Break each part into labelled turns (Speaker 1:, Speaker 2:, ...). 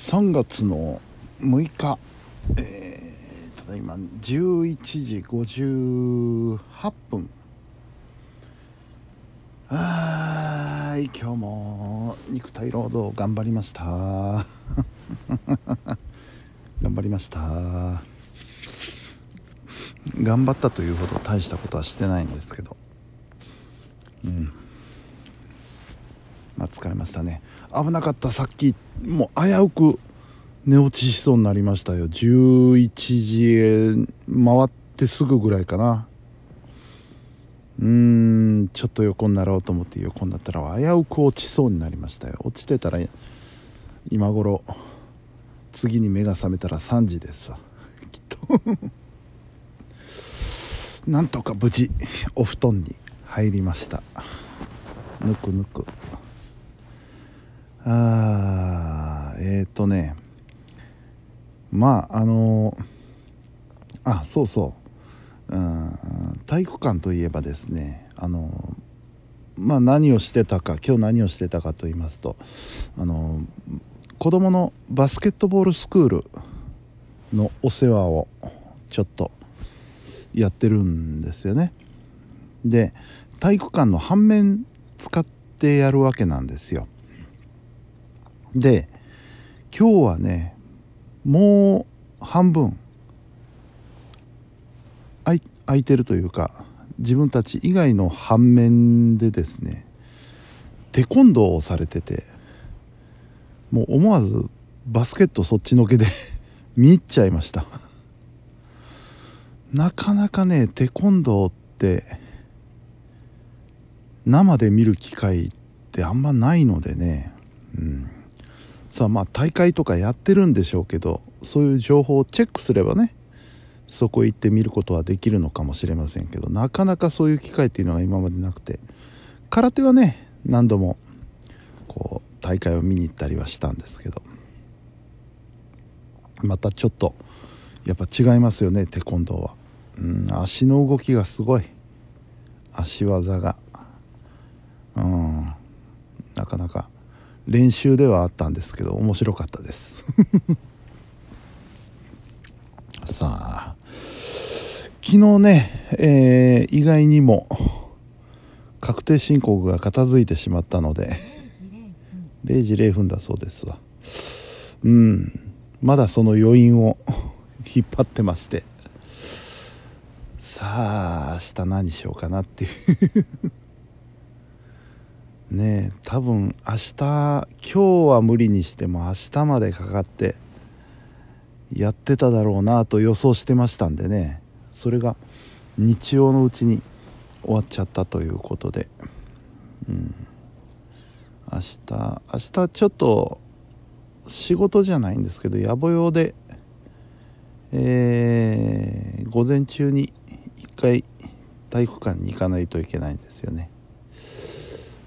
Speaker 1: 3月の6日、えー、ただいま11時58分。はい今日も肉体労働頑張りました。頑張りました。頑張ったというほど大したことはしてないんですけど。うん。まあ疲れましたね。危なかった。さっきもう危うく寝落ちしそうになりましたよ。11時回ってすぐぐらいかな。うーんちょっと横になろうと思って横になったら危うく落ちそうになりましたよ。落ちてたら今頃次に目が覚めたら3時ですわ。きっと。なんとか無事お布団に入りました。ぬくぬく。あーえっ、ー、とね。まああのあそうそう。うん体育館といえばですねあのまあ何をしてたか今日何をしてたかと言いますとあの子供のバスケットボールスクールのお世話をちょっとやってるんですよね。で体育館の半面使ってやるわけなんですよ。で今日はねもう半分空いてるというか自分たち以外の反面でですねテコンドーをされててもう思わずバスケットそっちのけで 見入っちゃいました。なかなかねテコンドーって生で見る機会ってあんまないのでねうん。さあまあ大会とかやってるんでしょうけどそういう情報をチェックすればねそこ行って見ることはできるのかもしれませんけどなかなかそういう機会っていうのが今までなくて空手はね何度もこう大会を見に行ったりはしたんですけどまたちょっとやっぱ違いますよねテコンドーは。うん足の動きがすごい。足技が。うん。なかなか練習ではあったんですけど面白かったです。さあ昨日ね、えー、意外にも確定申告が片付いてしまったので0時0分だそうですわ。うん。まだその余韻を 引っ張ってまして。さあ明日何しようかなっていうね多分明日今日は無理にしても明日までかかってやってただろうなと予想してましたんでね。それが日曜のうちに終わっちゃったということで。うん。明日明日ちょっと仕事じゃないんですけど野暮用でえー、午前中に一回体育館に行かないといけないんですよね。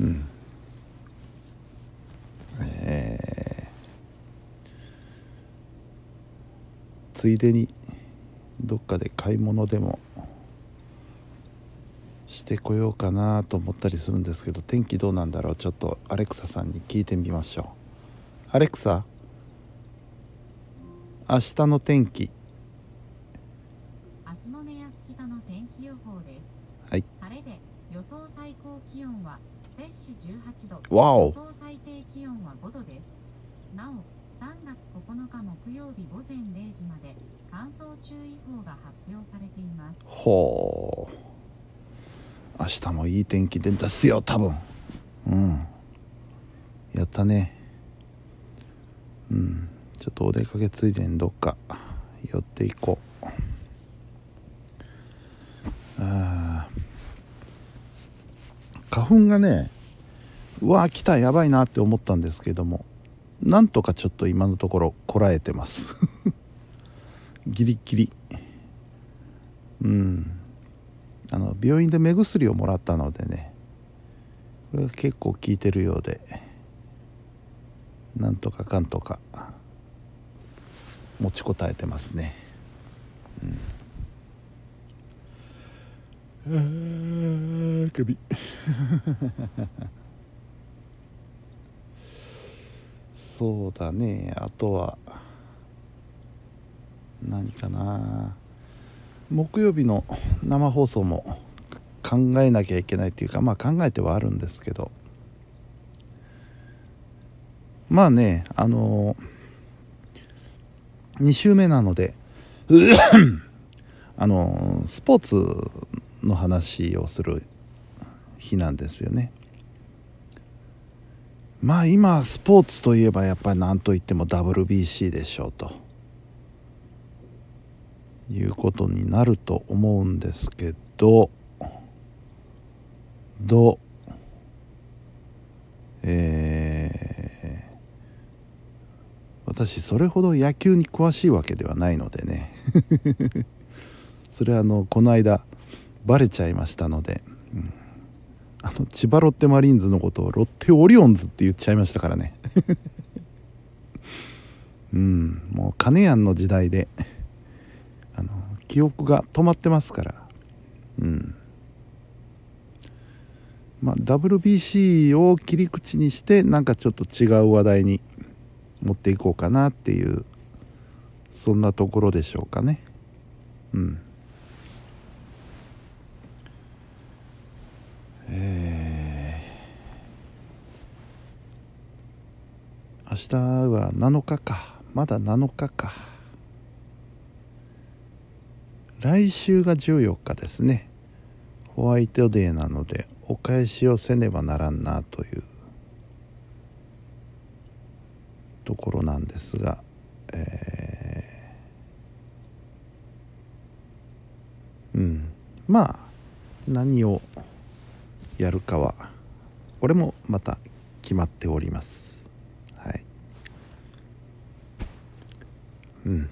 Speaker 1: うん。えー、ついでにどっかで買い物でもしてこようかなと思ったりするんですけど天気どうなんだろう？ちょっとアレクサさんに聞いてみましょう。アレクサ？明日の天気。
Speaker 2: 明日の目安北の天気予報です。
Speaker 1: はい。
Speaker 2: 晴れで予想最高気温は摂氏18度。
Speaker 1: わお
Speaker 2: 予想最低気温は5度です。なお3月9日木曜日午前0時まで乾燥注意報が発表されています。
Speaker 1: ほう。明日もいい天気で出すよ多分。うん。やったね。うん。ちょっとお出かけついでにどっか寄っていこうあ花粉がねうわ来たやばいなって思ったんですけどもなんとかちょっと今のところこらえてます。ギリギリ。うん。あの病院で目薬をもらったのでねこれが結構効いてるようでなんとかかんとか持ちこたえてますね。うん。あ首。そうだね。あとは何かな。木曜日の生放送も考えなきゃいけないっていうかまあ考えてはあるんですけど。まあねあの2週目なので あのスポーツの話をする日なんですよね。まあ今スポーツといえばやっぱり何といっても WBC でしょうと。いうことになると思うんですけど。どえー、私それほど野球に詳しいわけではないのでね。それはあのこの間バレちゃいましたので、うん、あの千葉ロッテマリーンズのことをロッテオリオンズって言っちゃいましたからね。うん。もう金谷の時代であの記憶が止まってますから。うん。まあ WBC を切り口にしてなんかちょっと違う話題に持っていこうかなっていうそんなところでしょうかね。うんえー、明日は7日か。まだ7日か。来週が14日ですね。ホワイトデーなのでお返しをせねばならんなというところなんですが、えー、うん。まあ何をやるかはこれもまた決まっておりますはいうん。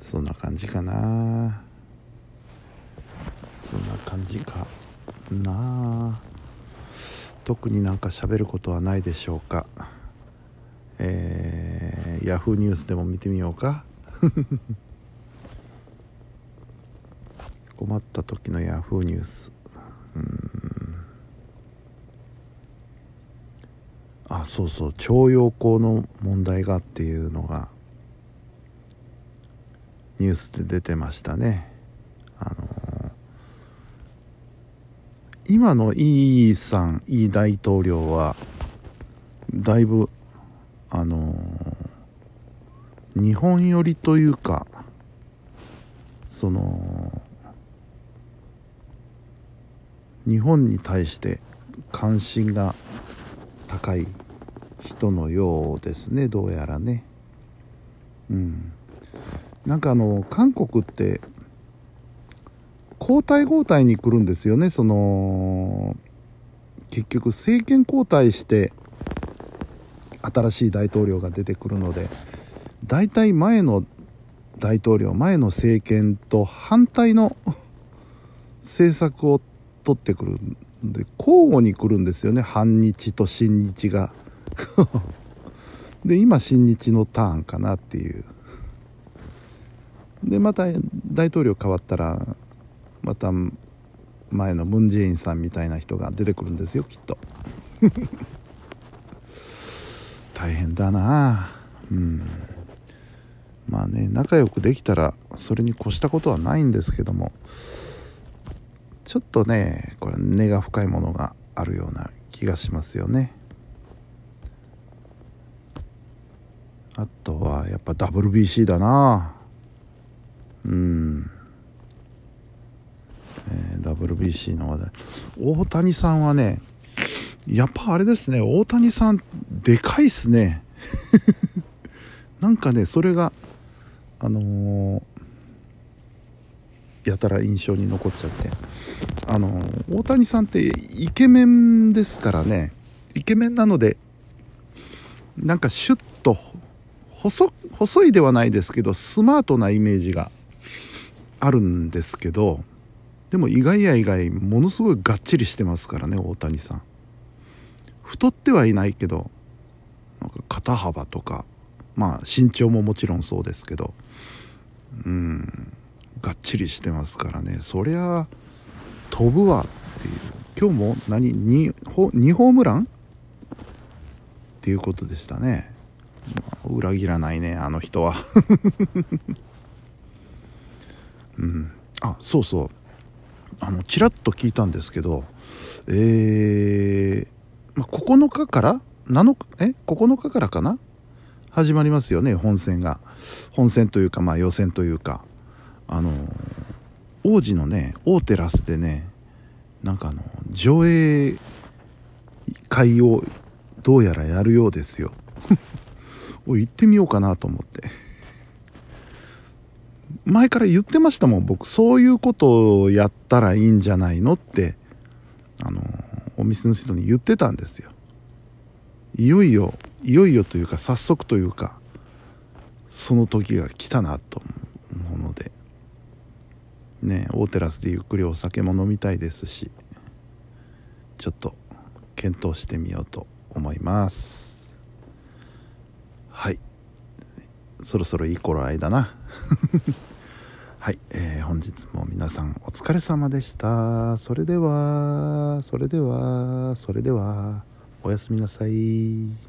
Speaker 1: そんな感じかな。そんな感じかな。特になんか喋ることはないでしょうか。えー、ヤフーニュースでも見てみようか。困った時のヤフーニュースうん。あそうそう徴用工の問題がっていうのがニュースで出てましたね。あのー、今のイーさんイ大統領はだいぶあのー、日本寄りというかその日本に対して関心が高い人のようですね。どうやらね。うん。なんかあの韓国って交代交代に来るんですよね。その結局政権交代して新しい大統領が出てくるので大体前の大統領前の政権と反対の 政策を取ってくるで交互に来るんですよね。反日と親日が。で今親日のターンかなっていう。でまた大統領変わったらまた前のムン・ジェインさんみたいな人が出てくるんですよきっと。大変だな。うん。まあね仲良くできたらそれに越したことはないんですけども。ちょっとねこれ根が深いものがあるような気がしますよね。あとはやっぱ WBC だな。うん、えー、WBC の話題。大谷さんはねやっぱあれですね大谷さんでかいっすね。なんかねそれがあのー、やたら印象に残っちゃって。あの、大谷さんってイケメンですからね。イケメンなのでなんかシュッと細細いではないですけどスマートなイメージがあるんですけどでも意外や意外ものすごいがっちりしてますからね大谷さん。太ってはいないけどなんか肩幅とかまあ身長ももちろんそうですけど。うん。がっちりしてますからね。そりゃ飛ぶわっていう。今日も何？2, 2ホームラン？っていうことでしたね。裏切らないねあの人は。うん。あそうそう。あのちらっと聞いたんですけどえー、ま9日から？7日？え？9日からかな？始まりますよね本戦が。本戦というかまあ予選というか。あの王子のね大テラスでねなんかあの上映会をどうやらやるようですよ。お行ってみようかなと思って。前から言ってましたもん。僕そういうことをやったらいいんじゃないのってあのお店の人に言ってたんですよ。いよいよいよいよというか早速というかその時が来たなと思ね大テラスでゆっくりお酒も飲みたいですしちょっと検討してみようと思います。はい。そろそろいい頃合いだな。はい、えー、本日も皆さんお疲れ様でした。それではそれではそれではおやすみなさい。